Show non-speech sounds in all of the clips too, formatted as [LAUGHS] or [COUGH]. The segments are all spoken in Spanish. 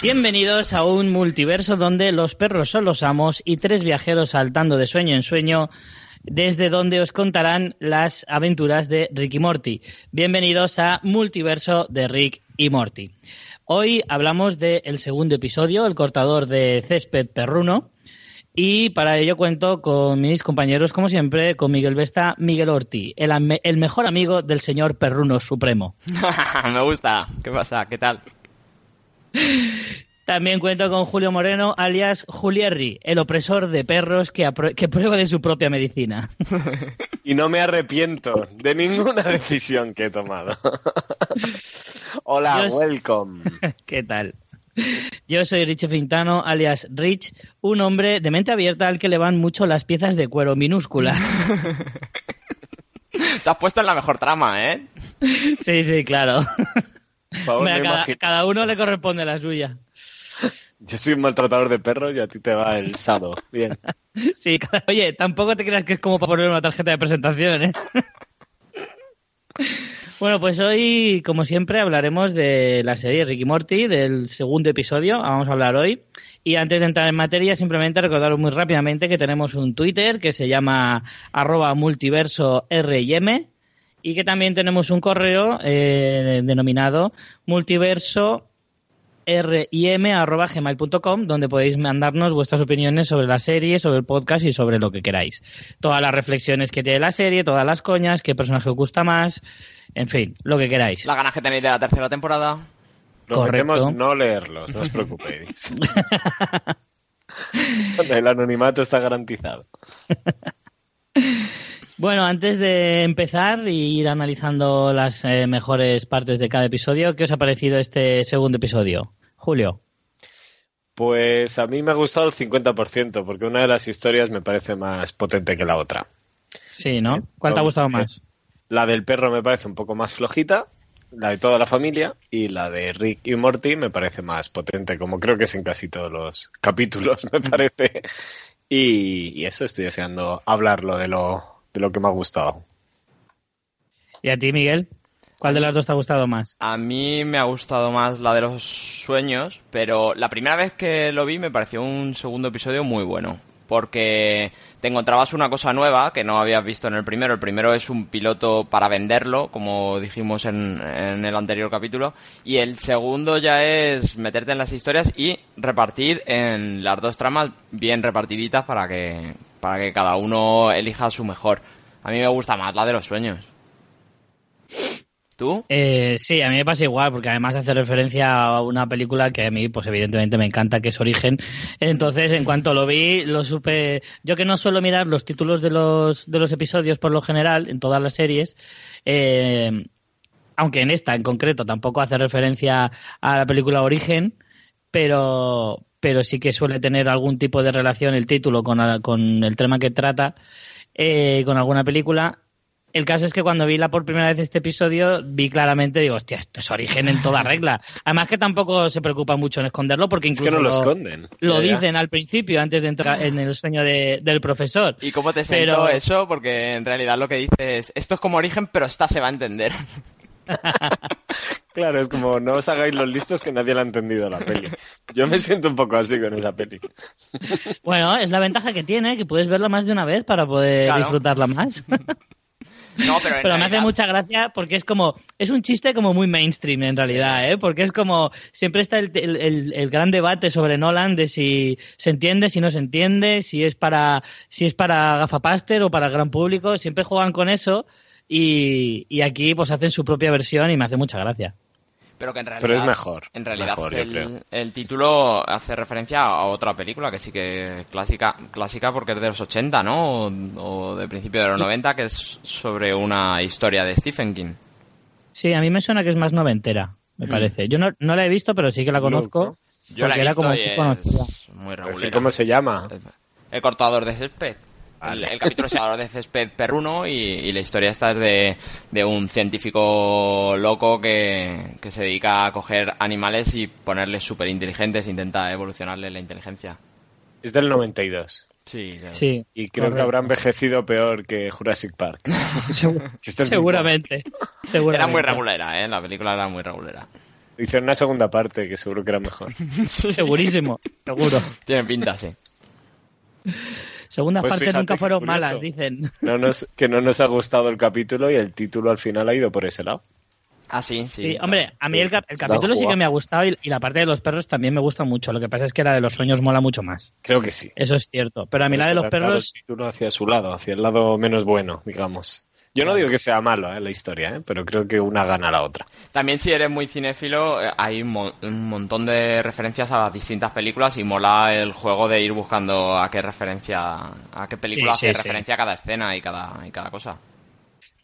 Bienvenidos a un multiverso donde los perros son los amos y tres viajeros saltando de sueño en sueño, desde donde os contarán las aventuras de Rick y Morty. Bienvenidos a Multiverso de Rick y Morty. Hoy hablamos del segundo episodio, el cortador de césped perruno. Y para ello cuento con mis compañeros, como siempre, con Miguel Vesta, Miguel Orti, el, mejor amigo del señor Perruno Supremo. [LAUGHS] Me gusta. ¿Qué pasa? ¿Qué tal? También cuento con Julio Moreno, alias Julierri, el opresor de perros que, prueba de su propia medicina. [LAUGHS] Y no me arrepiento de ninguna decisión que he tomado. [LAUGHS] Hola, Dios. welcome. [LAUGHS] ¿Qué tal? Yo soy Rich Fintano, alias Rich, un hombre de mente abierta al que le van mucho las piezas de cuero minúsculas. Te has puesto en la mejor trama, ¿eh? Sí, sí, claro. Por favor, cada, uno le corresponde la suya. Yo soy un maltratador de perros y a ti te va el sado. Bien. [LAUGHS] Sí, oye, tampoco te creas que es como para poner una tarjeta de presentación, ¿eh? [LAUGHS] Bueno, pues hoy, como siempre, hablaremos de la serie Ricky Morty, del segundo episodio, vamos a hablar hoy. Y antes de entrar en materia, simplemente recordaros muy rápidamente que tenemos un Twitter que se llama arroba multiverso RIM y que también tenemos un correo eh, denominado multiverso rim.gmail.com donde podéis mandarnos vuestras opiniones sobre la serie, sobre el podcast y sobre lo que queráis. Todas las reflexiones que tiene la serie, todas las coñas, qué personaje os gusta más, en fin, lo que queráis. Las ganas que tenéis de la tercera temporada. Prometemos no leerlos, no os preocupéis. [LAUGHS] El anonimato está garantizado. [LAUGHS] Bueno, antes de empezar y ir analizando las eh, mejores partes de cada episodio, ¿qué os ha parecido este segundo episodio? Julio. Pues a mí me ha gustado el 50%, porque una de las historias me parece más potente que la otra. Sí, ¿no? ¿Cuál te ha gustado más? La del perro me parece un poco más flojita, la de toda la familia, y la de Rick y Morty me parece más potente, como creo que es en casi todos los capítulos, [LAUGHS] me parece. Y, y eso estoy deseando hablarlo de lo, de lo que me ha gustado. ¿Y a ti, Miguel? ¿Cuál de las dos te ha gustado más? A mí me ha gustado más la de los sueños, pero la primera vez que lo vi me pareció un segundo episodio muy bueno. Porque te encontrabas una cosa nueva que no habías visto en el primero. El primero es un piloto para venderlo, como dijimos en, en el anterior capítulo. Y el segundo ya es meterte en las historias y repartir en las dos tramas bien repartiditas para que, para que cada uno elija su mejor. A mí me gusta más la de los sueños. ¿Tú? Eh, sí, a mí me pasa igual, porque además hace referencia a una película que a mí, pues evidentemente me encanta, que es Origen. Entonces, en cuanto lo vi, lo supe. Yo que no suelo mirar los títulos de los, de los episodios por lo general, en todas las series, eh, aunque en esta en concreto tampoco hace referencia a la película Origen, pero, pero sí que suele tener algún tipo de relación el título con, el tema que trata, eh, con alguna película. El caso es que cuando vi la por primera vez este episodio, vi claramente, digo, hostia, esto es origen en toda regla. Además que tampoco se preocupa mucho en esconderlo, porque Es incluso que no lo lo, esconden. lo Ya, ya. dicen al principio, antes de entrar en el sueño de- del profesor. ¿Y cómo te sentó Pero- eso? Porque en realidad lo que dices, esto es como origen, pero esta se va a entender. [LAUGHS] [LAUGHS] Claro, es como no os hagáis los listos que nadie la ha entendido la peli. Yo me siento un poco así con esa peli. [LAUGHS] Bueno, es la ventaja que tiene, que puedes verla más de una vez para poder Claro. disfrutarla más. [LAUGHS] No, pero, me hace mucha gracia porque es como, es un chiste como muy mainstream en realidad, ¿eh? Porque es como, siempre está el, el- el- el gran debate sobre Nolan de si se entiende, si no se entiende, si es para, si es para gafapaster o para el gran público, siempre juegan con eso y, y aquí pues hacen su propia versión y me hace mucha gracia. Pero que en realidad. Pero es mejor, En realidad, mejor, el, el título hace referencia a otra película que sí que es clásica, clásica porque es de los 80, ¿no? O, o de principio de los 90, que es sobre una historia de Stephen King. Sí, a mí me suena que es más noventera, me Mm. parece. Yo no, no la he visto, pero sí que la conozco. Yo la he era visto como y es muy regulera. ¿Cómo se llama? El cortador de césped. El, el capítulo se llama de césped perruno y, y la historia esta es de, de un científico loco que, que se dedica a coger animales y ponerles súper inteligentes, intenta evolucionarles la inteligencia. Es del 92. Sí, claro. Sí. Y creo que correcto. habrá envejecido peor que Jurassic Park. [LAUGHS] Segu- Que esto es seguramente. seguramente. Era muy regulera, ¿eh? La película era muy regulera. Hicieron una segunda parte que seguro que era mejor. Segurísimo, [LAUGHS] seguro. Tiene pinta, sí. Segundas Pues partes nunca fueron curioso. malas, dicen. [LAUGHS] No nos, que no nos ha gustado el capítulo y el título al final ha ido por ese lado. Ah, sí, sí. Sí, claro. hombre, a mí el, cap- capítulo sí que me ha gustado y, y la parte de los perros también me gusta mucho. Lo que pasa es que la de los sueños mola mucho más. Creo que sí. Eso es cierto. Pero a mí la de los perros, El título hacia su lado, hacia el lado menos bueno, digamos. Yo no digo que sea malo eh, la historia, eh, pero creo que una gana a la otra. También si eres muy cinéfilo, eh, hay un, mo- un montón de referencias a las distintas películas y mola el juego de ir buscando a qué referencia, a qué película Sí, hace sí, sí. referencia cada escena y cada, y cada cosa.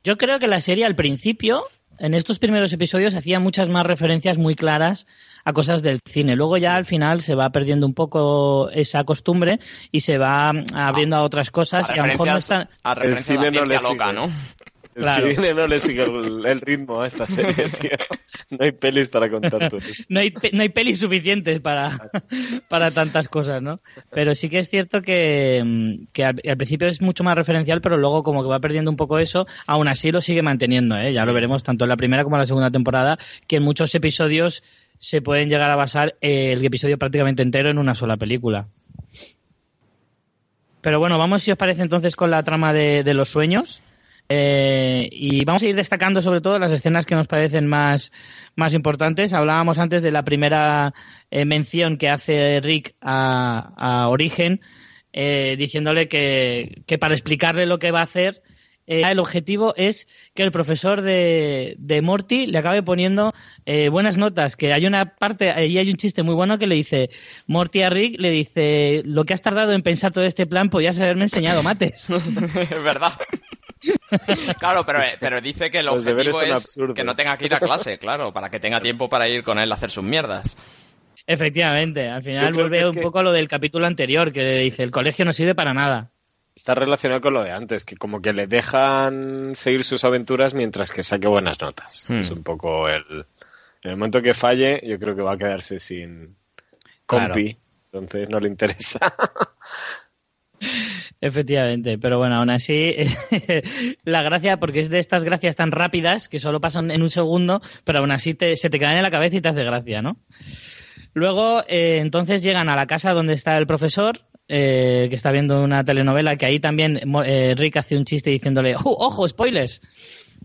yo creo que la serie al principio, en estos primeros episodios, hacía muchas más referencias muy claras a cosas del cine. Luego ya al final se va perdiendo un poco esa costumbre y se va abriendo a otras cosas A y a lo mejor no referencias, está... a referencias cine a la no le loca, sigue. ¿no? El Claro. cine no le sigue el, el ritmo a esta serie, [LAUGHS] tío. No hay pelis para contar todo. no hay, no hay pelis suficientes para, [LAUGHS] para tantas cosas, ¿no? Pero sí que es cierto que, mm, que al, al principio es mucho más referencial, pero luego como que va perdiendo un poco eso, aún así lo sigue manteniendo, ¿eh? Ya lo veremos tanto en la primera como en la segunda temporada, que en muchos episodios se pueden llegar a basar el episodio prácticamente entero en una sola película. Pero bueno, vamos si os parece entonces con la trama de, los sueños. Eh, y vamos a ir destacando sobre todo las escenas que nos parecen más, más importantes. Hablábamos antes de la primera eh, mención que hace Rick a, a Origen, eh, diciéndole que, que para explicarle lo que va a hacer, eh, el objetivo es que el profesor de, de Morty le acabe poniendo eh, buenas notas. Que hay una parte, ahí hay un chiste muy bueno que le dice Morty a Rick, le dice, lo que has tardado en pensar todo este plan, podías haberme enseñado mates. [LAUGHS] es verdad. claro, pero, pero dice que el Los objetivo es absurdos. que no tenga que ir a clase, claro, para que tenga tiempo para ir con él a hacer sus mierdas. Efectivamente, al final vuelve un que- poco a lo del capítulo anterior, que le dice, el colegio no sirve para nada. Está relacionado con lo de antes, que como que le dejan seguir sus aventuras mientras que saque buenas notas. Hmm. Es un poco el... En el momento que falle, yo creo que va a quedarse sin compi, entonces no le interesa. [LAUGHS] Efectivamente, pero bueno, aún así, [LAUGHS] la gracia, porque es de estas gracias tan rápidas que solo pasan en un segundo, pero aún así te- se te caen en la cabeza y te hace gracia, ¿no? Luego, eh, entonces llegan a la casa donde está el profesor, eh, que está viendo una telenovela, que ahí también mo- eh, Rick hace un chiste diciéndole, "Oh, ojo, spoilers!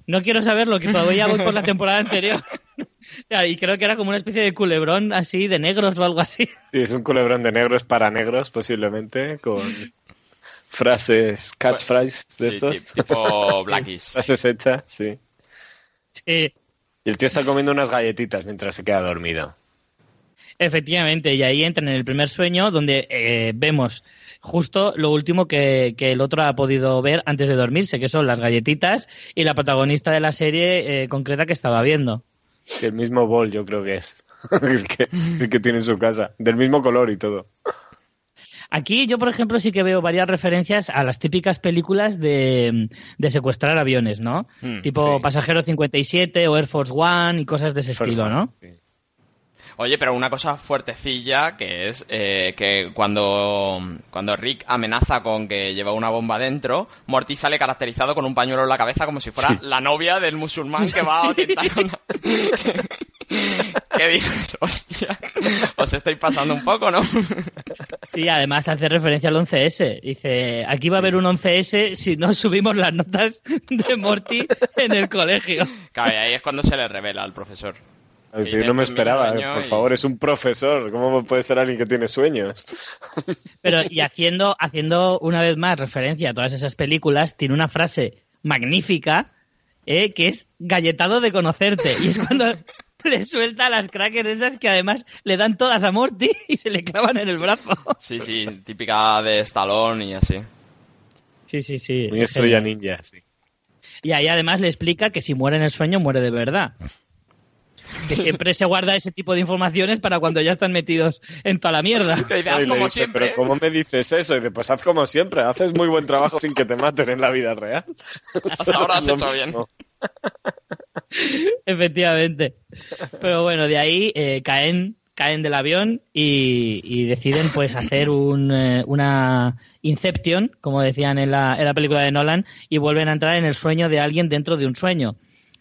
No quiero saberlo, que todavía voy por la temporada anterior. [LAUGHS] Y creo que era como una especie de culebrón así, de negros o algo así. Sí, es un culebrón de negros para negros, posiblemente, con frases, catchphrases de Sí, estos. ti- tipo [LAUGHS] Blackies. frases hechas, sí. Sí, Y el tío está comiendo unas galletitas mientras se queda dormido. Efectivamente, y ahí entran en el primer sueño donde eh, vemos justo lo último que, que el otro ha podido ver antes de dormirse, que son las galletitas y la protagonista de la serie eh, concreta que estaba viendo. El mismo bol, yo creo que es. [LAUGHS] el, que, el que tiene en su casa. Del mismo color y todo. Aquí yo, por ejemplo, sí que veo varias referencias a las típicas películas de, de secuestrar aviones, ¿no? Hmm, tipo sí. Pasajero 57 o Air Force One y cosas de ese estilo, ¿no? Sí. Oye, pero una cosa fuertecilla que es eh, que cuando, cuando Rick amenaza con que lleva una bomba dentro, Morty sale caracterizado con un pañuelo en la cabeza como si fuera la novia del musulmán que va a atentar contra... [LAUGHS] ¿Qué dices? Hostia, os estáis pasando un poco, ¿no? Sí, además hace referencia al 11S. Dice, aquí va a haber un 11S si no subimos las notas de Morty en el colegio. Claro, y ahí es cuando se le revela al profesor. Yo no me esperaba, eh, por y- favor, es un profesor. ¿Cómo puede ser alguien que tiene sueños? [LAUGHS] Pero, y haciendo, haciendo una vez más referencia a todas esas películas, tiene una frase magnífica eh, que es galletado de conocerte. Y es cuando [LAUGHS] le suelta las crackers esas que además le dan todas a Morty y se le clavan en el brazo. Sí, sí, típica de Stallone y así. Sí, sí, sí. Muy es estrella ninja, sí. Y ahí además le explica que si muere en el sueño, muere de verdad. Que siempre se guarda ese tipo de informaciones para cuando ya están metidos en toda la mierda. Que dice, "Haz Y le como dice, siempre. Pero ¿cómo me dices eso? Y dice, pues haz como siempre, haces muy buen trabajo sin que te maten en la vida real. Hasta ahora has hecho bien. Efectivamente. Pero bueno, de ahí eh, caen, caen del avión y, y deciden pues hacer un, eh, una Inception, como decían en la, en la película de Nolan, y vuelven a entrar en el sueño de alguien dentro de un sueño.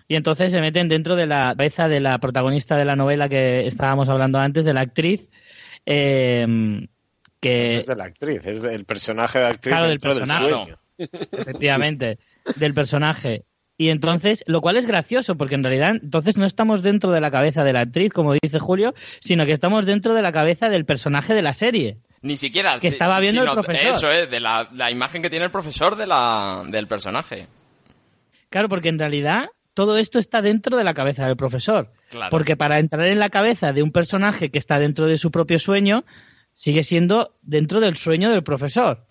Y entonces se meten dentro de la cabeza de la protagonista de la novela que estábamos hablando antes, de la actriz, eh, que Es de la actriz, es del personaje de actriz Claro, del personaje. sueño. efectivamente, del personaje. Y entonces, lo cual es gracioso, porque en realidad entonces no estamos dentro de la cabeza de la actriz, como dice Julio, sino que estamos dentro de la cabeza del personaje de la serie. Ni siquiera. Que si- estaba viendo el profesor. Eso es, de la, la imagen que tiene el profesor de la, del personaje. Claro, porque en realidad todo esto está dentro de la cabeza del profesor. Claro. Porque para entrar en la cabeza de un personaje que está dentro de su propio sueño, sigue siendo dentro del sueño del profesor.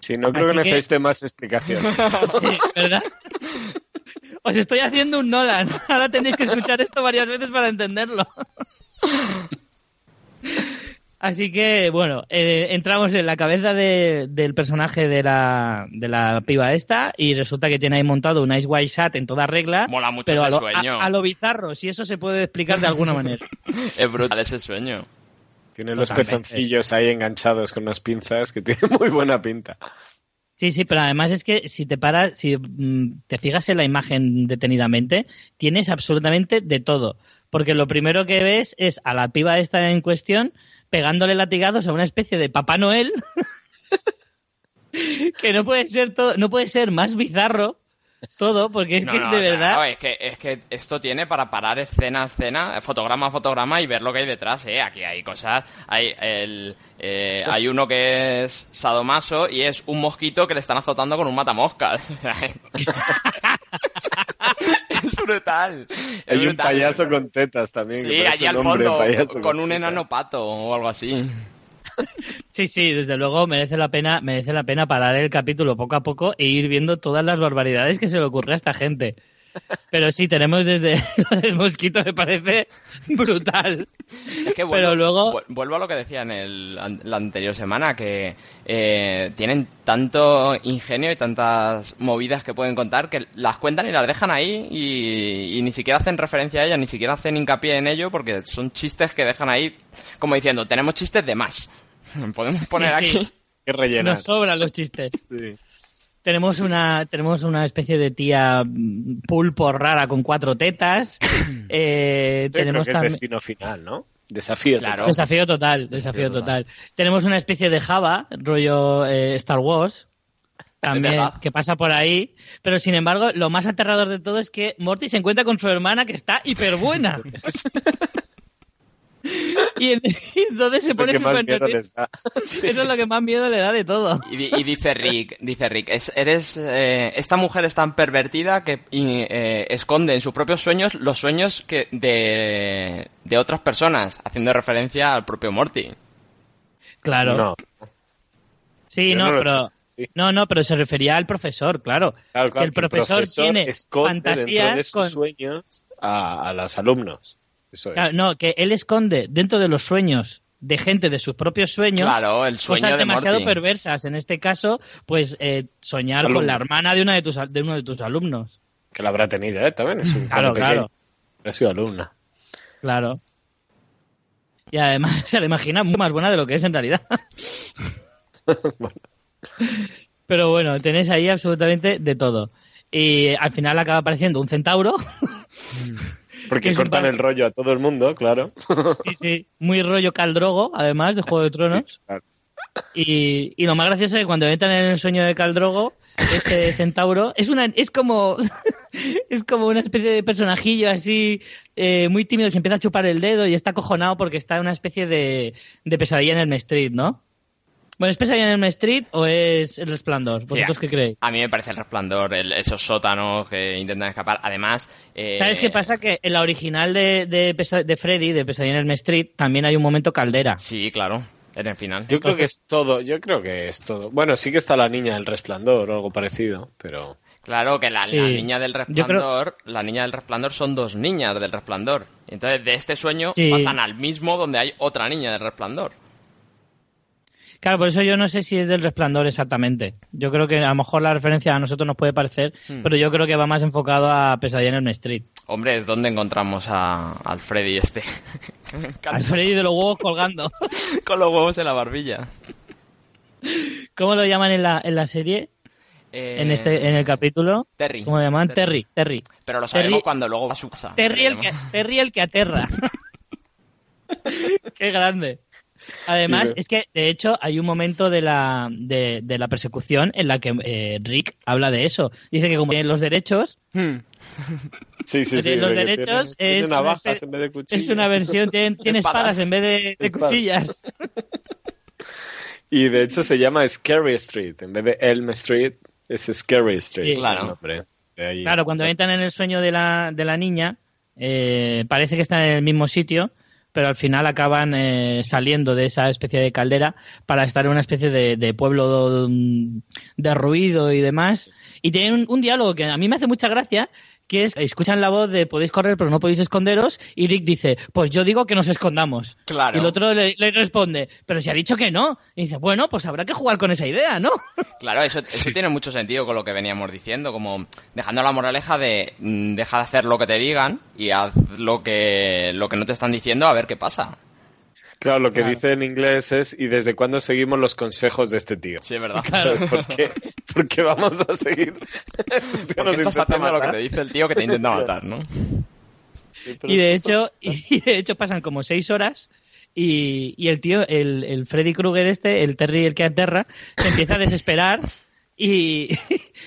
Sí, no creo que que- necesite más explicaciones. [LAUGHS] Sí, ¿verdad? Os estoy haciendo un Nolan. Ahora tenéis que escuchar esto varias veces para entenderlo. [LAUGHS] Así que, bueno, eh, entramos en la cabeza de- del personaje de la, de la piba esta y resulta que tiene ahí montado un Ice White Shot en toda regla. Mola mucho pero ese a lo, sueño. A, a lo bizarro, si eso se puede explicar de alguna manera. [LAUGHS] Es brutal ese sueño. Tiene los pezoncillos ahí enganchados con unas pinzas que tiene muy buena pinta. Sí, sí, pero además es que si te paras, si mm, te fijas en la imagen detenidamente, tienes absolutamente de todo. Porque lo primero que ves es a la piba esta en cuestión pegándole latigazos a una especie de Papá Noel [LAUGHS] que no puede ser todo, no puede ser más bizarro todo, porque es No, que no, de verdad. es, que, es que esto tiene para parar escena a escena, fotograma a fotograma y ver lo que hay detrás, ¿eh? Aquí hay cosas. Hay, el, eh, hay uno que es sadomaso y es un mosquito que le están azotando con un matamoscas. [LAUGHS] [LAUGHS] brutal. Hay un payaso con tetas también. Sí, allí al fondo, payaso con un enano pato o algo así. Sí, sí, desde luego merece la pena, merece la pena parar el capítulo poco a poco e ir viendo todas las barbaridades que se le ocurre a esta gente. Pero sí, tenemos desde [LAUGHS] lo del mosquito, me parece brutal. Es que vuelvo, Pero luego- vu- vuelvo a lo que decía en el, an- la anterior semana, que eh, tienen tanto ingenio y tantas movidas que pueden contar que las cuentan y las dejan ahí y, y ni siquiera hacen referencia a ellas, ni siquiera hacen hincapié en ello porque son chistes que dejan ahí como diciendo, tenemos chistes de más. [LAUGHS] Podemos poner Sí, sí. aquí. Que rellenar. Nos sobran los chistes. Sí. Tenemos una, tenemos una especie de tía mm, pulpo rara con cuatro tetas. [COUGHS] Eh, creo tenemos que es también destino final, ¿no? Desafío. Claro. total. desafío total, desafío total. Tenemos una especie de Java, rollo eh, Star Wars, también que pasa por ahí. Pero sin embargo, lo más aterrador de todo es que Morty se encuentra con su hermana que está hiper buena. [LAUGHS] [LAUGHS] y, en- y entonces se Es pone súper nervioso. [LAUGHS] Eso es lo que más miedo le da de todo. Y, di- y dice Rick, dice Rick, es, eres, eh, esta mujer es tan pervertida que y, eh, esconde en sus propios sueños los sueños que de, de otras personas, haciendo referencia al propio Morty. Claro. No. Sí, Yo no, pero sí. no, no, pero se refería al profesor, claro. Claro, Que el profesor, tiene esconde dentro de fantasías sus con sueños a, a los alumnos. Eso es. Claro, no, que él esconde dentro de los sueños de gente de sus propios sueños Claro, el sueño cosas de demasiado Morty. perversas. En este caso, pues eh, soñar con la hermana de una de tus al- de uno de tus alumnos. Que la habrá tenido, ¿eh? También es un [LAUGHS] Claro, claro. Ha sido alumna. Claro. Y además [LAUGHS] se la imagina muy más buena de lo que es en realidad. Bueno. [LAUGHS] Pero bueno, tenéis ahí absolutamente de todo. Y al final acaba apareciendo un centauro Porque cortan el rollo a todo el mundo, claro. Sí, sí, muy rollo Caldrogo, además, de Juego de Tronos. claro. Y, y lo más gracioso es que cuando entran en el sueño de Caldrogo, este [LAUGHS] centauro es una es como [LAUGHS] es como una especie de personajillo así eh, muy tímido, se empieza a chupar el dedo y está acojonado porque está en una especie de, de pesadilla en el Street, ¿no? Bueno, ¿es pesadilla en el Street o es el resplandor? ¿Vosotros Sí, qué creéis? A mí me parece el resplandor, el- esos sótanos que intentan escapar. Además, eh, ¿Sabes qué pasa? Que en la original de, de, Pesa- de Freddy, de Pesadilla en el Street, también hay un momento caldera. Sí, claro, en el final. Yo creo que es todo, yo creo que es todo. Bueno, sí que está la niña del resplandor o algo parecido, pero... Claro que la, Sí. la niña del creo- resplandor, la niña del resplandor son dos niñas del resplandor. Entonces, de este sueño Sí. pasan al mismo donde hay otra niña del resplandor. Claro, por eso yo no sé si es del resplandor exactamente. Yo creo que a lo mejor la referencia a nosotros nos puede parecer, Hmm. pero yo creo que va más enfocado a Pesadilla en el Street. Hombre, es donde encontramos a, al Freddy este. [LAUGHS] Al Freddy de los huevos colgando. [LAUGHS] Con los huevos en la barbilla. ¿Cómo lo llaman en la, en la serie? Eh, En este en el capítulo. Terry. ¿Cómo lo llaman? Terry. Terry. Pero lo sabemos Terry- cuando luego va a su casa. Terry el que. Terry el que aterra. [LAUGHS] Qué grande. Además, es que de hecho hay un momento de la, de, de la persecución en la que eh, Rick habla de eso. Dice que como tienen los derechos, Hmm. [LAUGHS] Sí, sí, De sí. los derechos es una navajas espe- en vez de cuchillos. es una versión, [LAUGHS] tiene, tiene espadas en vez de, cuchillas. Y de hecho se llama Scary Street. En vez de Elm Street, es Scary Street. Sí. Claro. ahí. Claro, cuando entran en el sueño de la, de la niña, eh, parece que están en el mismo sitio, pero al final acaban eh, saliendo de esa especie de caldera para estar en una especie de, de pueblo mm, derruido y demás. Y tienen un, un diálogo que a mí me hace mucha gracia, que es, escuchan la voz de podéis correr pero no podéis esconderos, y Rick dice, pues yo digo que nos escondamos. Claro. Y el otro le, le responde, pero si ha dicho que no. Y dice, bueno, pues habrá que jugar con esa idea, ¿no? [LAUGHS] Claro, eso, eso tiene mucho sentido con lo que veníamos diciendo, como dejando la moraleja de mm, deja de hacer lo que te digan y haz lo que, lo que no te están diciendo a ver qué pasa. Claro, lo que Claro. dice en inglés es ¿y desde cuándo seguimos los consejos de este tío? Sí, es verdad. ¿Sabes ¿Por [LAUGHS] qué? ¿Por qué vamos a seguir? [LAUGHS] ¿Por qué estás haciendo lo que te dice el tío que te intenta matar, no? Y de hecho, [LAUGHS] y de hecho pasan como seis horas y, y el tío, el, el Freddy Krueger este, el Terry el que aterra, se empieza a desesperar y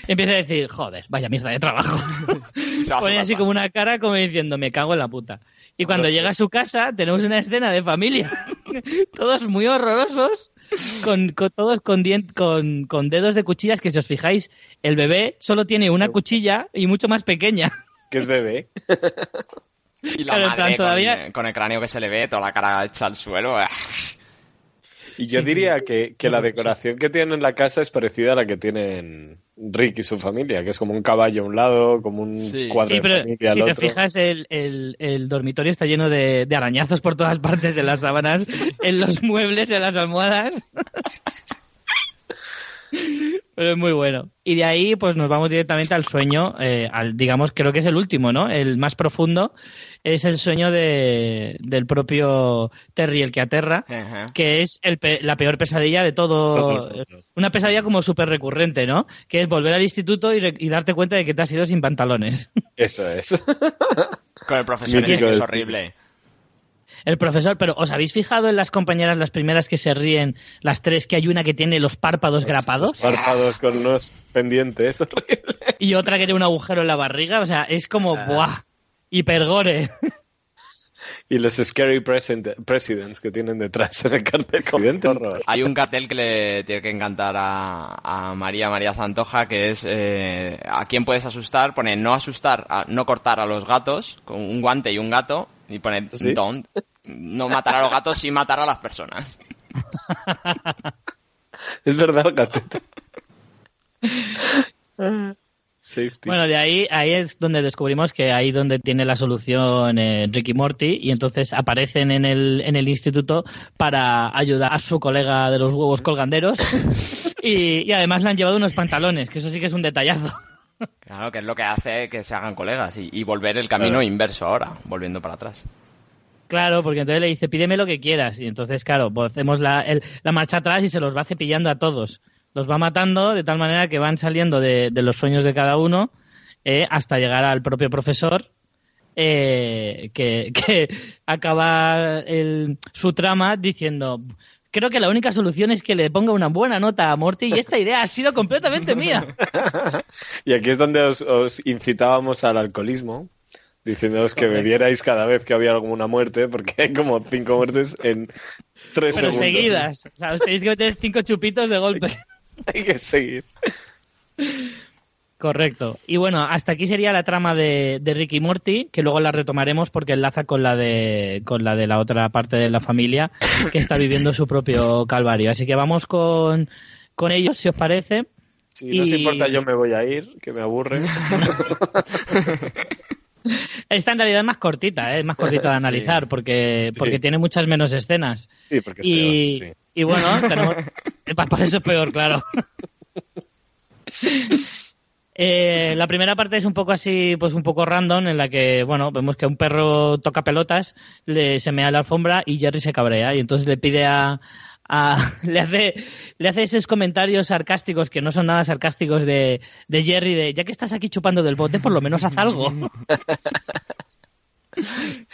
empieza a decir, joder, vaya mierda de trabajo. Pone así como una cara como diciendo, me cago en la puta. Y cuando llega a su casa tenemos una escena de familia, [LAUGHS] todos muy horrorosos, con, con- todos con, dien- con, con dedos de cuchillas que si os fijáis, el bebé solo tiene una cuchilla y mucho más pequeña. Que es bebé. [LAUGHS] Y la Claro, madre plan, con, todavía- con el cráneo que se le ve, toda la cara hecha al suelo. Y yo diría que, que la decoración que tiene en la casa es parecida a la que tienen Rick y su familia, que es como un caballo a un lado, como un Sí. cuadro Sí, de pero familia si al te otro. fijas, el, el- el dormitorio está lleno de, de arañazos por todas partes, en las sábanas, [LAUGHS] en los muebles, en las almohadas. Pero es muy bueno. Y de ahí, pues nos vamos directamente al sueño, eh, al, digamos, creo que es el último, ¿no? El más profundo es el sueño de, del propio Terry, el que aterra, Ajá. que es el pe- la peor pesadilla de todo. Una pesadilla como súper recurrente, ¿no? Que es volver al instituto y, re- y darte cuenta de que te has ido sin pantalones. [LAUGHS] Eso es. Con el profesor es del horrible. El profesor, pero ¿os habéis fijado en las compañeras, las primeras que se ríen, las tres, que hay una que tiene los párpados grapados Los párpados con unos pendientes. [LAUGHS] horrible. y otra que tiene un agujero en la barriga? O sea, es como, Ah. ¡buah! Hipergore. [LAUGHS] Y los scary present- presidents que tienen detrás en el cartel. Hay un cartel que le tiene que encantar a, a María María Santoja, que es eh, ¿a quién puedes asustar? Pone no asustar, a- no cortar a los gatos, con un guante y un gato, y pone ¿Sí? don't, no matar a los gatos, sí matar a las personas. [LAUGHS] Es verdad. [LAUGHS] Safety. Bueno, de ahí, ahí es donde descubrimos que ahí donde tiene la solución eh, Ricky Morty y entonces aparecen en el, en el instituto para ayudar a su colega de los huevos colganderos [LAUGHS] y, y además le han llevado unos pantalones, que eso sí que es un detallazo. Claro, que es lo que hace que se hagan colegas y, y volver el camino Claro. inverso ahora, volviendo para atrás. Claro, porque entonces le dice, pídeme lo que quieras. Y entonces, claro, pues hacemos la, el- la marcha atrás y se los va cepillando a todos. Los va matando de tal manera que van saliendo de, de los sueños de cada uno eh, hasta llegar al propio profesor, eh, que, [LAUGHS] que acaba el, su trama diciendo creo que la única solución es que le ponga una buena nota a Morty y esta idea ha sido completamente mía. [LAUGHS] y aquí es donde os, os incitábamos al alcoholismo, diciéndoos que bebierais cada vez que había alguna muerte, porque hay como cinco muertes en tres Pero segundos. seguidas. O sea, os tenéis que meter cinco chupitos de golpe. [LAUGHS] [LAUGHS] Hay que seguir. Correcto. Y bueno, hasta aquí sería la trama de, de Ricky Morty, que luego la retomaremos porque enlaza con la de con la de la otra parte de la familia que está viviendo su propio calvario. Así que vamos con, con ellos, si os parece. Si no os importa, yo me voy a ir, que me aburre. [LAUGHS] Esta en realidad es más cortita, ¿eh? es más cortita de [LAUGHS] analizar porque, porque Sí. tiene muchas menos escenas. Sí, porque es y, peor, sí. Y bueno, [LAUGHS] tenemos... por eso es peor, claro. Eh, la primera parte es un poco así, pues un poco random, en la que, bueno, vemos que un perro toca pelotas, le, se mea la alfombra y Jerry se cabrea y entonces le pide a, a- [LAUGHS] le hace le hace esos comentarios sarcásticos que no son nada sarcásticos de, de Jerry de ya que estás aquí chupando del bote por lo menos haz algo [LAUGHS]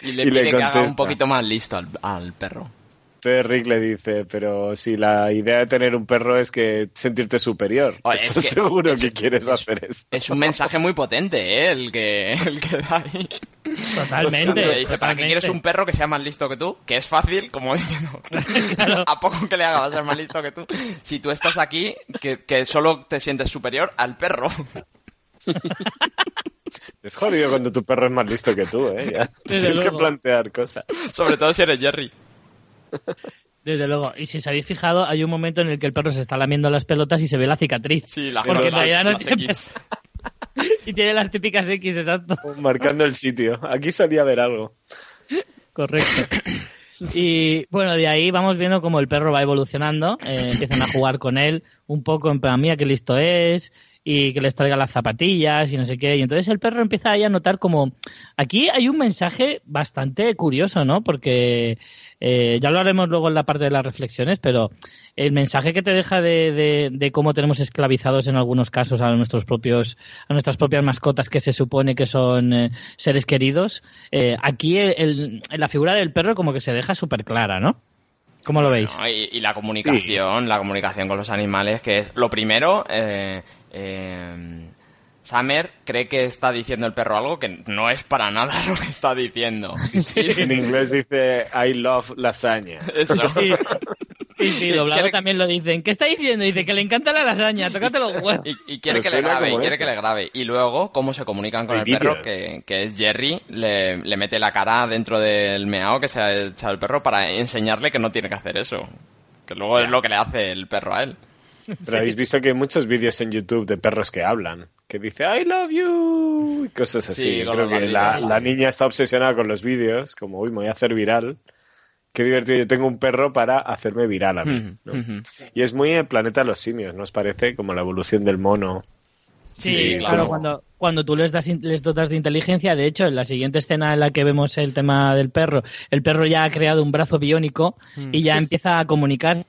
Y le Y le pide que haga un poquito más listo al, al perro. Entonces Rick le dice, pero si la idea de tener un perro es que sentirte superior, Oye, es ¿estás [LAUGHS] que- seguro es- que quieres es- hacer eso? Es un mensaje muy potente, ¿eh? El que, el que da ahí. totalmente, Le dice, ¿para qué quieres un perro que sea más listo que tú? Que es fácil, como [LAUGHS] diciendo, [LAUGHS] a poco que le haga va a ser más listo que tú. Si tú estás aquí, que, que solo te sientes superior al perro. Es jodido cuando tu perro es más listo que tú, ¿eh? Ya. Tienes que plantear cosas. Sobre todo si eres Jerry. Desde luego. Y si os habéis fijado, hay un momento en el que el perro se está lamiendo las pelotas y se ve la cicatriz. Sí, la Porque en realidad no X. [LAUGHS] Y tiene las típicas X, exacto. [LAUGHS] Marcando el sitio. Aquí solía ver algo. Correcto. [COUGHS] Y bueno, de ahí vamos viendo cómo el perro va evolucionando. eh, empiezan a jugar con él un poco en plan, mira qué listo es y que les traiga las zapatillas y no sé qué. Y entonces el perro empieza ahí a notar como... Aquí hay un mensaje bastante curioso, ¿no? Porque eh, ya lo haremos luego en la parte de las reflexiones, pero el mensaje que te deja de, de- de cómo tenemos esclavizados en algunos casos a nuestros propios a nuestras propias mascotas que se supone que son eh, seres queridos eh, aquí la figura del perro como que se deja súper clara ¿no? ¿Cómo lo veis? ¿no? Y, y la comunicación, la comunicación con los animales, que es lo primero. Eh, eh, Summer cree que está diciendo el perro algo que no es para nada [LAUGHS] lo que está diciendo. En inglés dice I love lasaña. Eso. Sí, sí, sí, [LAUGHS] doblado Quiere- también lo dicen ¿qué está diciendo? dice que le encanta la lasaña tócate los huevos Y, y quiere Pero que le grabe, y quiere eso. que le grabe. Y luego, cómo se comunican con Hay el perro, que, que es Jerry, le, le mete la cara dentro del meao que se ha echado el perro para enseñarle que no tiene que hacer eso. Que luego es lo que le hace el perro a él. Pero habéis visto que hay muchos vídeos en YouTube de perros que hablan. Que dice I love you y cosas así. Sí, Creo que la, la niña está obsesionada con los vídeos. Como, uy, me voy a hacer viral. Qué divertido, yo tengo un perro para hacerme viral a mí. ¿no? Y es muy el planeta de los simios, ¿no os parece? Como la evolución del mono. Sí, Sí, claro, cuando, cuando tú les, das, les dotas de inteligencia, de hecho, en la siguiente escena en la que vemos el tema del perro, el perro ya ha creado un brazo biónico y ya empieza a comunicar.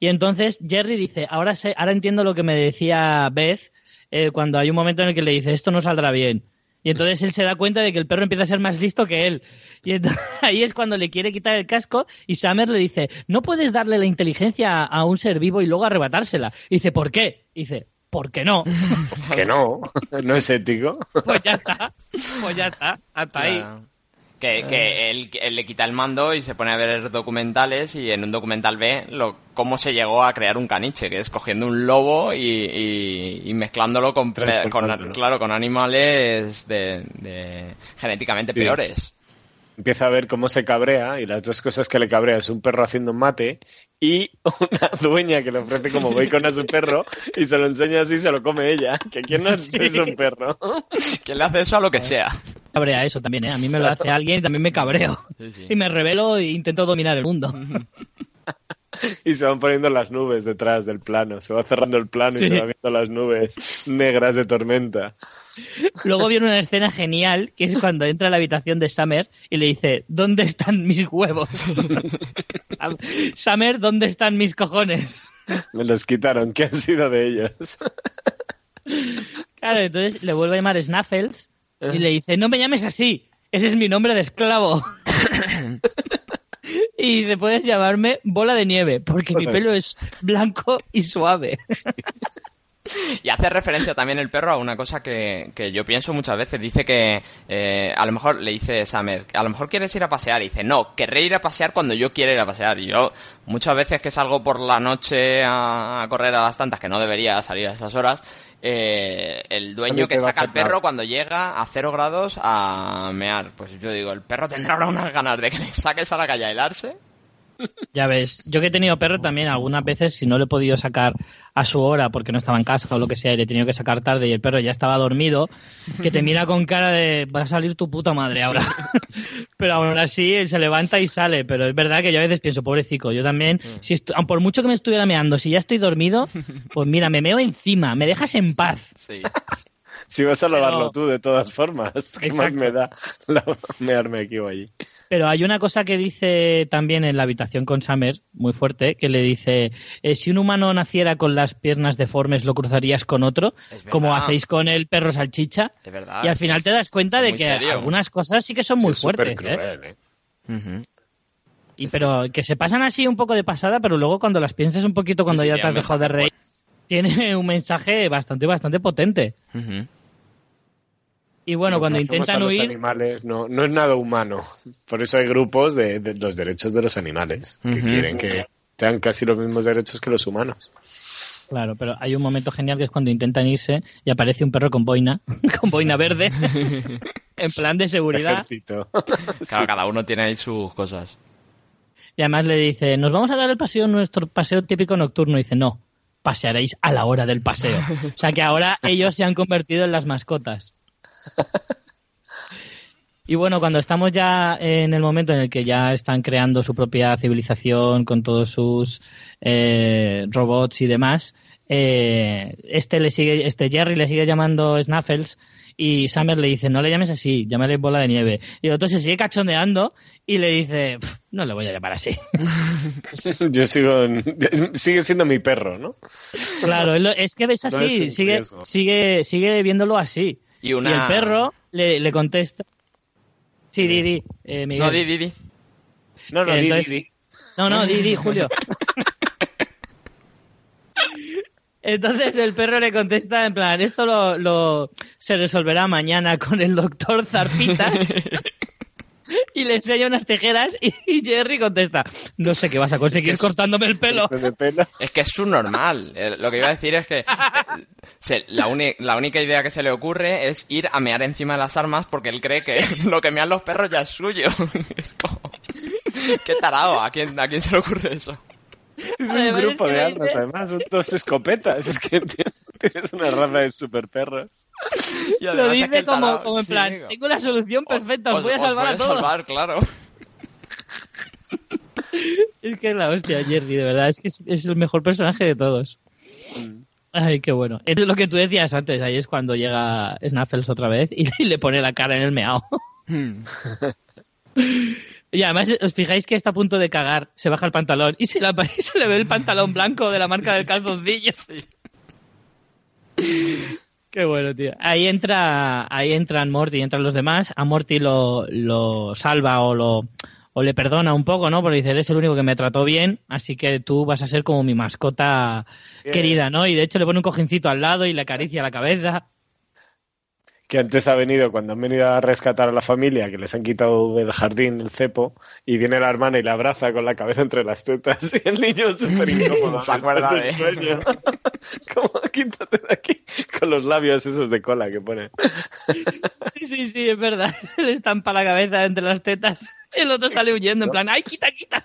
Y entonces Jerry dice, ahora, sé, ahora entiendo lo que me decía Beth eh, cuando hay un momento en el que le dice, esto no saldrá bien. Y entonces él se da cuenta de que el perro empieza a ser más listo que él. Y entonces, [LAUGHS] ahí es cuando le quiere quitar el casco y Summer le dice, no puedes darle la inteligencia a un ser vivo y luego arrebatársela. Y dice, ¿por qué? Y dice, ¿por qué no? [LAUGHS] Que no, [LAUGHS] no es ético. Pues ya está. Pues ya está. Hasta ahí. Que, que él, él le quita el mando y se pone a ver documentales y en un documental ve lo, cómo se llegó a crear un caniche, que es cogiendo un lobo y, y- y mezclándolo con, claro, con animales de, de genéticamente Sí. peores. Empieza a ver cómo se cabrea y las dos cosas que le cabrea es un perro haciendo un mate y una dueña que le ofrece como bacon a su perro y se lo enseña así y se lo come ella. Que quién no es es un perro. [LAUGHS] Que le hace eso a lo que sea. Cabrea eso también, ¿eh? A mí me lo hace alguien y también me cabreo. Sí, sí. Y me revelo e intento dominar el mundo. [LAUGHS] Y se van poniendo las nubes detrás del plano. Se va cerrando el plano y se van viendo las nubes negras de tormenta. Luego viene una escena genial, que es cuando entra a la habitación de Summer y le dice, ¿dónde están mis huevos? [LAUGHS] Summer, ¿dónde están mis cojones? Me los quitaron. ¿Qué ha sido de ellos? Claro, entonces le vuelve a llamar Snaffles y le dice, no me llames así. ese es mi nombre de esclavo. [LAUGHS] y te puedes llamarme bola de nieve, porque mi pelo es blanco y suave. [LAUGHS] Y hace referencia también el perro a una cosa que, que yo pienso muchas veces. Dice que eh, a lo mejor le dice Samer, a lo mejor quieres ir a pasear. Y dice, no, querré ir a pasear cuando yo quiera ir a pasear. Y yo muchas veces que salgo por la noche a, a correr a las tantas, que no debería salir a esas horas, eh, el dueño que saca al perro cuando llega a cero grados a mear. Pues yo digo, el perro tendrá ahora unas ganas de que le saques a la calle a helarse. Ya ves, yo que he tenido perro también, algunas veces, si no le he podido sacar a su hora porque no estaba en casa o lo que sea, y le he tenido que sacar tarde y el perro ya estaba dormido, que te mira con cara de va a salir tu puta madre ahora. [LAUGHS] pero aún así él se levanta y sale. Pero es verdad que yo a veces pienso, pobrecito, yo también, si estu- aun por mucho que me estuviera meando, si ya estoy dormido, [LAUGHS] pues mira, me meo encima, me dejas en paz. Sí. Si vas a lavarlo Pero- tú, de todas formas. ¿Qué [LAUGHS] más me da la- mearme aquí o allí? Pero hay una cosa que dice también en la habitación con Summer, muy fuerte, que le dice, eh, si un humano naciera con las piernas deformes, ¿lo cruzarías con otro? Como hacéis con el perro salchicha. Es verdad. Y al final te das cuenta de que serio. algunas cosas sí que son muy Sí, es súper fuertes, ¿eh? cruel, ¿eh? Ujú. Y pero que se pasan así un poco de pasada, pero luego cuando las piensas un poquito cuando sí, ya te has dejado de reír, tiene un mensaje bastante, bastante potente. Ujú. Y bueno, Si cuando intentan a los huir, animales, no, no es nada humano. Por eso hay grupos de, de los derechos de los animales que Ujú. quieren que tengan casi los mismos derechos que los humanos. claro, pero hay un momento genial que es cuando intentan irse y aparece un perro con boina, [LAUGHS] con boina verde, [LAUGHS] en plan de seguridad. Ejército. [LAUGHS] Claro, cada uno tiene ahí sus cosas. Y además le dice, nos vamos a dar el paseo, nuestro paseo típico nocturno. Y dice, no, pasearéis a la hora del paseo. O sea que ahora ellos se han convertido en las mascotas. Y bueno, cuando estamos ya en el momento en el que ya están creando su propia civilización con todos sus eh, robots y demás, eh, este le sigue, este Jerry le sigue llamando Snaffles y Summer le dice, no le llames así, llámale bola de nieve. Y el otro se sigue cachondeando y le dice, "Pf, no le voy a llamar así. [LAUGHS] Yo sigo, sigue siendo mi perro, ¿no? Claro, es que ves No es así, sigue, sigue, sigue viéndolo así. Y una- el perro le, le contesta. Sí, di, di, eh, Miguel. No, di, di, di. No, no, Que di, entonces- di, di. No, no, di, di, Julio. [LAUGHS] Entonces el perro le contesta en plan, esto lo, lo- se resolverá mañana con el doctor Zarpitas. [LAUGHS] [LAUGHS] y le enseña unas tijeras y, y Jerry contesta, no sé qué vas a conseguir es- cortándome el pelo. [LAUGHS] Es que es subnormal. Eh, Lo que iba a decir es que eh, se- la, uni- la única idea que se le ocurre es ir a mear encima de las armas porque él cree que [LAUGHS] lo que mean los perros ya es suyo. Es como... Qué tarado, ¿a quién, ¿a quién se le ocurre eso? Es un grupo es que de me armas, dice- además, son dos escopetas. Es que tienes una raza de super perros. Y Lo además dice como, tarao- como en sí, plan, digo, tengo la solución perfecta, os, os- voy a os salvar voy a todos. salvar, claro. [LAUGHS] Es que es la hostia, Jerry, de verdad, es que es, es el mejor personaje de todos. Ay, qué bueno. Es lo que tú decías antes, ahí es cuando llega Snaffles otra vez y, [LAUGHS] le pone la cara en el meao. [LAUGHS] Y además, os fijáis que está a punto de cagar, se baja el pantalón y se, la- [LAUGHS] y se le ve el pantalón blanco de la marca del calzoncillo. Qué bueno, tío. Ahí entra, ahí entran Morty y entran los demás. A Morty lo, lo salva o lo o le perdona un poco, ¿no? Porque dice, eres el único que me trató bien, así que tú vas a ser como mi mascota Bien. querida, ¿no? Y de hecho le pone un cojincito al lado y le acaricia la cabeza. Que antes ha venido, cuando han venido a rescatar a la familia, que les han quitado del jardín el cepo, y viene la hermana y la abraza con la cabeza entre las tetas, [LAUGHS] y el niño es súper incómodo. Se acuerda del sueño. [LAUGHS] Como, quítate de aquí, con los labios esos de cola que pone. Sí, sí, sí, es verdad. [LAUGHS] Le estampa la cabeza entre las tetas. El otro sale huyendo, en plan, ¡ay, quita, quita!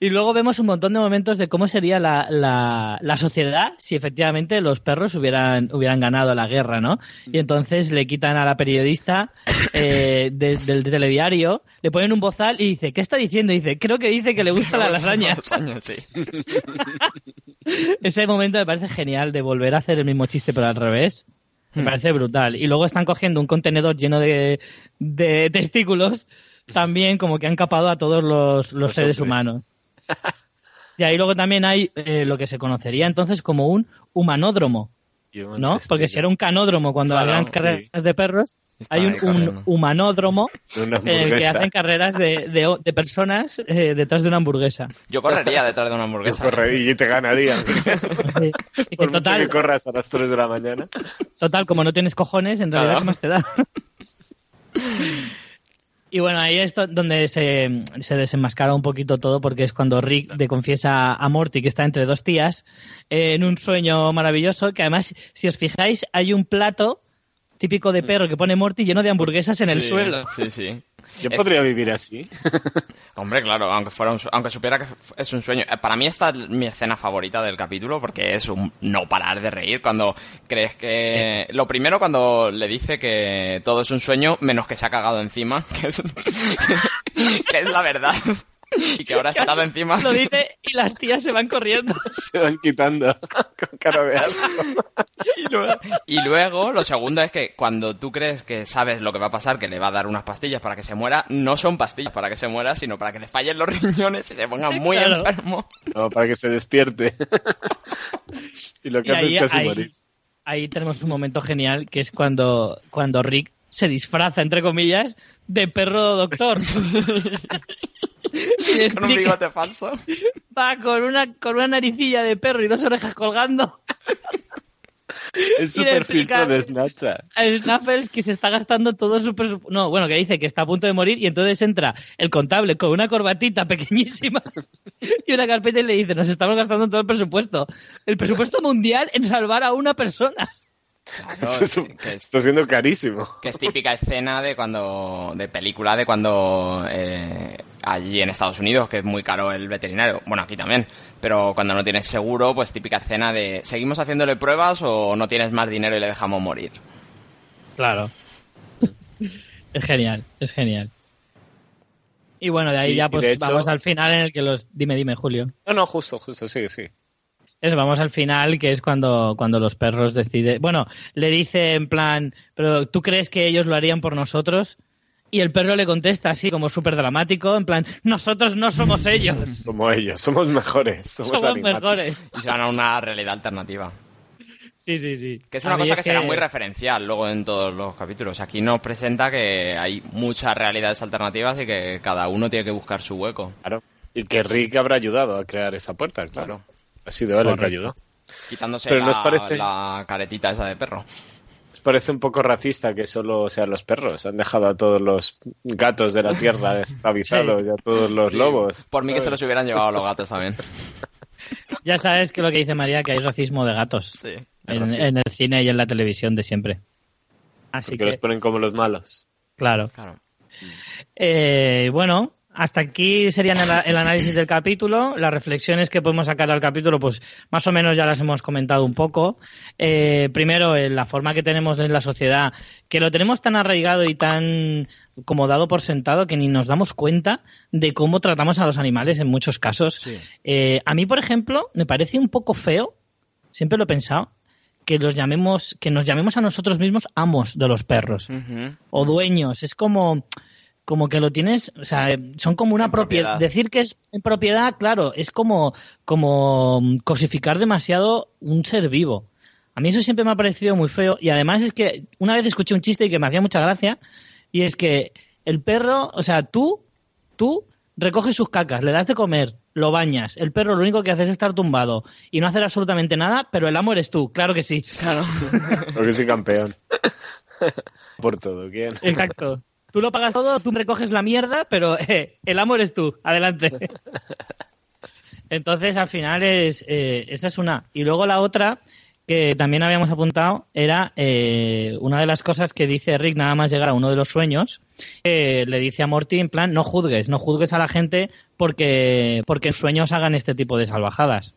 Y luego vemos un montón de momentos de cómo sería la, la, la sociedad si efectivamente los perros hubieran, hubieran ganado la guerra, ¿no? Y entonces le quitan a la periodista eh, de- del telediario, le ponen un bozal y dice, ¿qué está diciendo? Y dice, creo que dice que le gusta la lasaña. Lasaña, sí. [LAUGHS] Ese momento me parece genial de volver a hacer el mismo chiste pero al revés. Me parece brutal. Y luego están cogiendo un contenedor lleno de, de testículos, también como que han capado a todos los, los seres hombres. humanos. Y ahí luego también hay eh, lo que se conocería entonces como un humanódromo, ¿no? Porque si era un canódromo cuando Claro, eran carreras de perros, hay un, un humanódromo [LAUGHS] el que hacen carreras de, de- de personas eh, detrás de una hamburguesa. Yo correría detrás de una Yo hamburguesa. correría y te ganarían. [LAUGHS] Sí. Y [LAUGHS] que Por mucho total, que corras a las 3 de la mañana. Total, como no tienes cojones, en realidad, Claro. ¿qué más te da? Y bueno, ahí es donde se, se desenmascara un poquito todo, porque es cuando Rick le confiesa a Morty que está entre dos tías, eh, en un sueño maravilloso, que además, si os fijáis, hay un plato típico de perro que pone Morty lleno de hamburguesas en el Sí, suelo. Sí, sí. [LAUGHS] Yo Es- podría vivir así. [LAUGHS] Hombre, claro, aunque fuera un su- aunque supiera que es un sueño. Eh, Para mí esta es mi escena favorita del capítulo porque es un no parar de reír cuando crees que lo primero cuando le dice que todo es un sueño menos que se ha cagado encima, [LAUGHS] que es, que es la verdad. Y que ahora [LAUGHS] ha estado encima. Lo dice y las tías se van corriendo. [LAUGHS] Se van quitando [LAUGHS] con cara de asco. Y luego, y luego, lo segundo es que cuando tú crees que sabes lo que va a pasar, que le va a dar unas pastillas para que se muera, no son pastillas para que se muera, sino para que le fallen los riñones y se ponga muy Claro. enfermo. No, para que se despierte. y lo que Y hace ahí, es casi ahí- morir. ahí tenemos un momento genial que es cuando, cuando Rick se disfraza, entre comillas, de perro doctor. Con un bigote falso. va con una, con una naricilla de perro y dos orejas colgando Es súper filtro de Snapchat. al Knuckles que se está gastando todo su presupuesto. No, bueno, que dice que está a punto de morir y entonces entra el contable con una corbatita pequeñísima [LAUGHS] y una carpeta y le dice, nos estamos gastando todo el presupuesto. El presupuesto mundial en salvar a una persona. Claro, Esto- que, es, Está siendo carísimo. que es típica escena de cuando. de película de cuando. eh, allí en Estados Unidos, que es muy caro el veterinario. Bueno, aquí también. Pero cuando no tienes seguro, pues típica escena de. ¿seguimos haciéndole pruebas o no tienes más dinero y le dejamos morir? Claro. Es genial, es genial. Y bueno, de ahí Y- ya pues hecho- vamos al final en el que los... Dime, dime, Julio. No, no, justo, justo, sí, sí. Eso, vamos al final, que es cuando, cuando los perros deciden. Bueno, le dice en plan, pero ¿tú crees que ellos lo harían por nosotros? Y el perro le contesta así, como súper dramático, en plan, nosotros no somos ellos, [LAUGHS] Como ellos, somos mejores. Somos, somos mejores. Y se van a una realidad alternativa. Sí, sí, sí. Que es A una cosa que será muy referencial luego en todos los capítulos. Aquí nos presenta que hay muchas realidades alternativas y que cada uno tiene que buscar su hueco. Claro. Y que Rick habrá ayudado a crear esa puerta, claro. Ha sido él el que ayudó. Quitándose Pero la, ¿nos parece- la caretita esa de perro. ¿Os parece un poco racista que solo sean los perros? Han dejado a todos los gatos de la tierra [LAUGHS] esclavizados y a todos los Sí, lobos. Por mí que se los hubieran llevado los gatos también. [LAUGHS] Ya sabes que lo que dice María, que hay racismo de gatos Sí. en, en el cine y en la televisión de siempre. Así Porque los que, ponen como los malos. claro. Claro. Eh, bueno, hasta aquí serían el, el análisis del capítulo. Las reflexiones que podemos sacar al capítulo, pues más o menos ya las hemos comentado un poco. Eh, primero, eh, la forma que tenemos en la sociedad, que lo tenemos tan arraigado y tan como dado por sentado que ni nos damos cuenta de cómo tratamos a los animales en muchos casos. Eh, a mí, por ejemplo, me parece un poco feo, siempre lo he pensado, que los llamemos, que nos llamemos a nosotros mismos amos de los perros o dueños. Es como, como que lo tienes, o sea, son como una propiedad. propiedad. Decir que es en propiedad, claro, es como, como cosificar demasiado un ser vivo. A mí eso siempre me ha parecido muy feo y además es que una vez escuché un chiste y que me hacía mucha gracia y es que el perro, o sea, tú, tú recoges sus cacas, le das de comer, lo bañas, el perro lo único que hace es estar tumbado y no hacer absolutamente nada, pero el amo eres tú, claro que sí. Claro. Porque soy campeón. [LAUGHS] Por todo, ¿quién? Exacto. Tú lo pagas todo, tú recoges la mierda, pero [LAUGHS] eh, el amo eres tú. Adelante. [LAUGHS] Entonces, al final, es eh, esa es una. Y luego la otra, que también habíamos apuntado, era eh, una de las cosas que dice Rick nada más llegar a uno de los sueños. eh, le dice a Morty, en plan, no juzgues, no juzgues a la gente porque, porque en sueños hagan este tipo de salvajadas.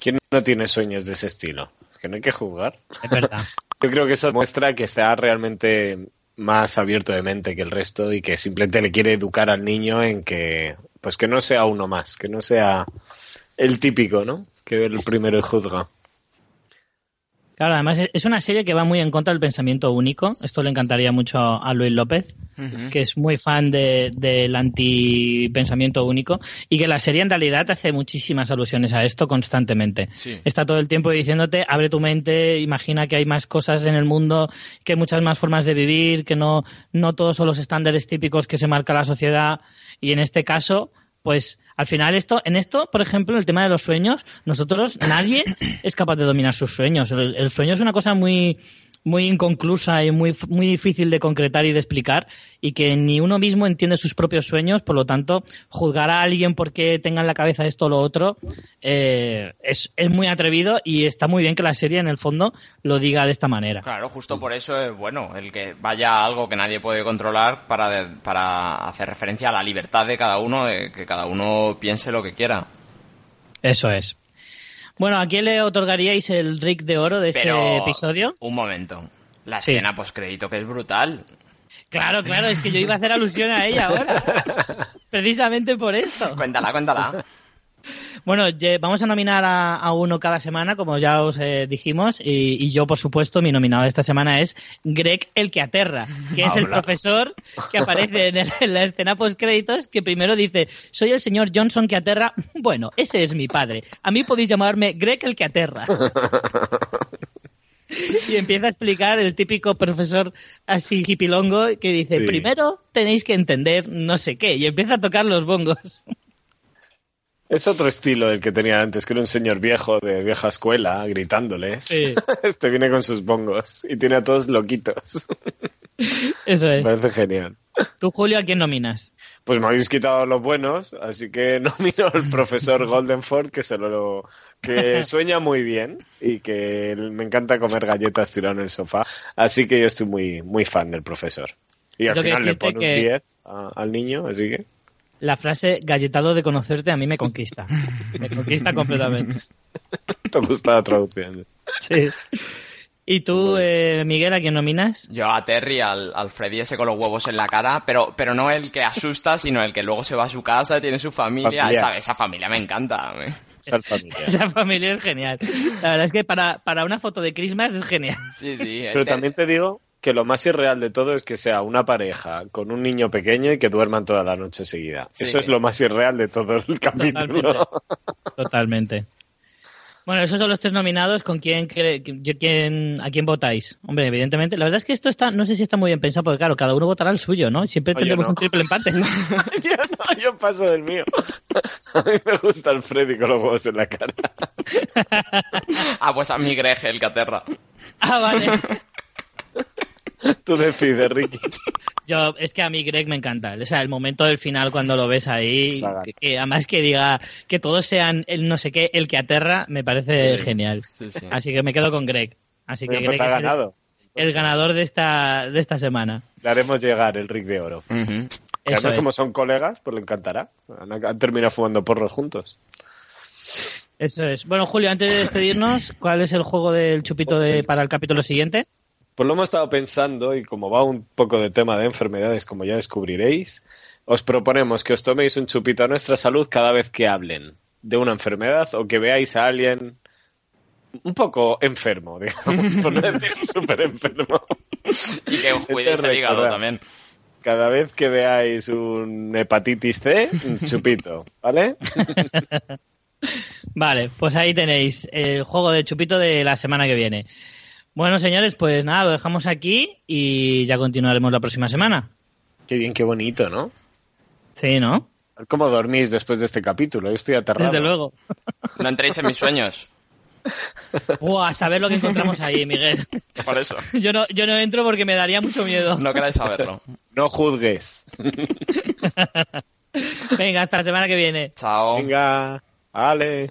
¿Quién no tiene sueños de ese estilo? Que no hay que juzgar. Es verdad. [LAUGHS] Yo creo que eso muestra que está realmente más abierto de mente que el resto y que simplemente le quiere educar al niño en que, pues que no sea uno más, que no sea el típico, ¿no? Que el primero juzga. Claro, además es una serie que va muy en contra del pensamiento único. Esto le encantaría mucho a Luis López, que es muy fan de, del antipensamiento único y que la serie en realidad hace muchísimas alusiones a esto constantemente. Sí. Está todo el tiempo diciéndote, abre tu mente, imagina que hay más cosas en el mundo, que hay muchas más formas de vivir, que no, no todos son los estándares típicos que se marca la sociedad y en este caso pues al final esto, en esto, por ejemplo, el tema de los sueños, nosotros, nadie es capaz de dominar sus sueños. El, el sueño es una cosa muy, muy inconclusa y muy, muy difícil de concretar y de explicar y que ni uno mismo entiende sus propios sueños, por lo tanto, juzgar a alguien porque tenga en la cabeza esto o lo otro eh, es, es muy atrevido y está muy bien que la serie en el fondo lo diga de esta manera. Claro, justo por eso es bueno el que vaya a algo que nadie puede controlar para, de- para hacer referencia a la libertad de cada uno, de que cada uno piense lo que quiera. Eso es. Bueno, ¿a quién le otorgaríais el Rick de Oro de este Pero, episodio? un momento. La Sí. escena postcrédito que es brutal. Claro, claro, es que yo iba a hacer alusión a ella ahora. [LAUGHS] Precisamente por eso. Cuéntala, cuéntala. Bueno, vamos a nominar a, a uno cada semana, como ya os eh, dijimos, y, y yo, por supuesto, mi nominado de esta semana es Greg el que aterra, que es el profesor que aparece en, el- en la escena post-créditos, que primero dice, soy el señor Johnson que aterra. [LAUGHS] Bueno, ese es mi padre. A mí podéis llamarme Greg el que aterra. Y empieza a explicar el típico profesor así hipilongo que dice, Sí. primero tenéis que entender no sé qué, y empieza a tocar los bongos. Es otro estilo el que tenía antes, que era un señor viejo de vieja escuela gritándoles. Sí. [LAUGHS] Este viene con sus bongos y tiene a todos loquitos. [LAUGHS] Eso Me es. parece genial. ¿Tú, Julio, a quién nominas? Pues me habéis quitado los buenos, así que [LAUGHS] nomino al profesor Goldenford, que se lo que sueña muy bien y que me encanta comer galletas tirado en el sofá. Así que yo estoy muy, muy fan del profesor. Y al final le pone que- un 10 a- al niño, así que La frase galletado de conocerte a mí me conquista. [LAUGHS] Me conquista completamente. te gusta la traducción. Sí. ¿Y tú, eh, Miguel, a quién nominas? Yo a Terry, al, al Freddy ese con los huevos en la cara, pero, pero no el que asusta, sino el que luego se va a su casa, tiene su familia. Esa, esa familia me encanta. me- Ser familia. Esa familia es genial. La verdad es que para, para una foto de Christmas es genial. Sí, sí. Pero Ter- también te digo que lo más irreal de todo es que sea una pareja con un niño pequeño y que duerman toda la noche seguida. Sí. Eso es lo más irreal de todo el capítulo. Totalmente. [LAUGHS] Totalmente. Bueno, esos son los tres nominados. ¿Con quién, quién, a quién votáis? Hombre, evidentemente. La verdad es que esto está, no sé si está muy bien pensado, porque claro, cada uno votará el suyo, ¿no? Siempre Oye, tendremos no. un triple empate. [LAUGHS] yo no, yo paso del mío. A mí me gusta el Freddy con los huevos en la cara. Ah, pues a mí Greg, el que aterra. ah, vale. [LAUGHS] [LAUGHS] Tú decides, Ricky. [LAUGHS] Yo, es que a mí Greg me encanta. O sea, el momento del final cuando lo ves ahí, que, que además que diga que todos sean el no sé qué, el que aterra, me parece Sí. genial. Sí, sí. Así que me quedo con Greg. Así que Pues Greg ha el- ganado. El, ganador de esta, de esta semana. Le haremos llegar el Rick de Oro. Y Eso además, es. como son colegas, pues le encantará. Han, han terminado fumando porros juntos. Eso es. Bueno, Julio, antes de despedirnos, ¿cuál es el juego del chupito de, para el capítulo siguiente? Pues lo hemos estado pensando y como va un poco de tema de enfermedades, como ya descubriréis, os proponemos que os toméis un chupito a nuestra salud cada vez que hablen de una enfermedad o que veáis a alguien un poco enfermo, [LAUGHS] digamos, por no decir [LAUGHS] súper enfermo. Y que os cuidéis el hígado también. Cada vez que veáis un hepatitis C, un [LAUGHS] chupito, ¿vale? Vale, pues ahí tenéis el juego del chupito de la semana que viene. Bueno, señores, pues nada, lo dejamos aquí y ya continuaremos la próxima semana. Qué bien, qué bonito, ¿no? Sí, ¿no? ¿Cómo dormís después de este capítulo? Yo estoy aterrado. Desde luego. No entréis en mis sueños. [LAUGHS] Buah, a saber lo que encontramos ahí, Miguel. Por eso. [LAUGHS] Yo no, yo no entro porque me daría mucho miedo. No queráis saberlo. No juzgues. [LAUGHS] Venga, hasta la semana que viene. Chao. Venga, vale.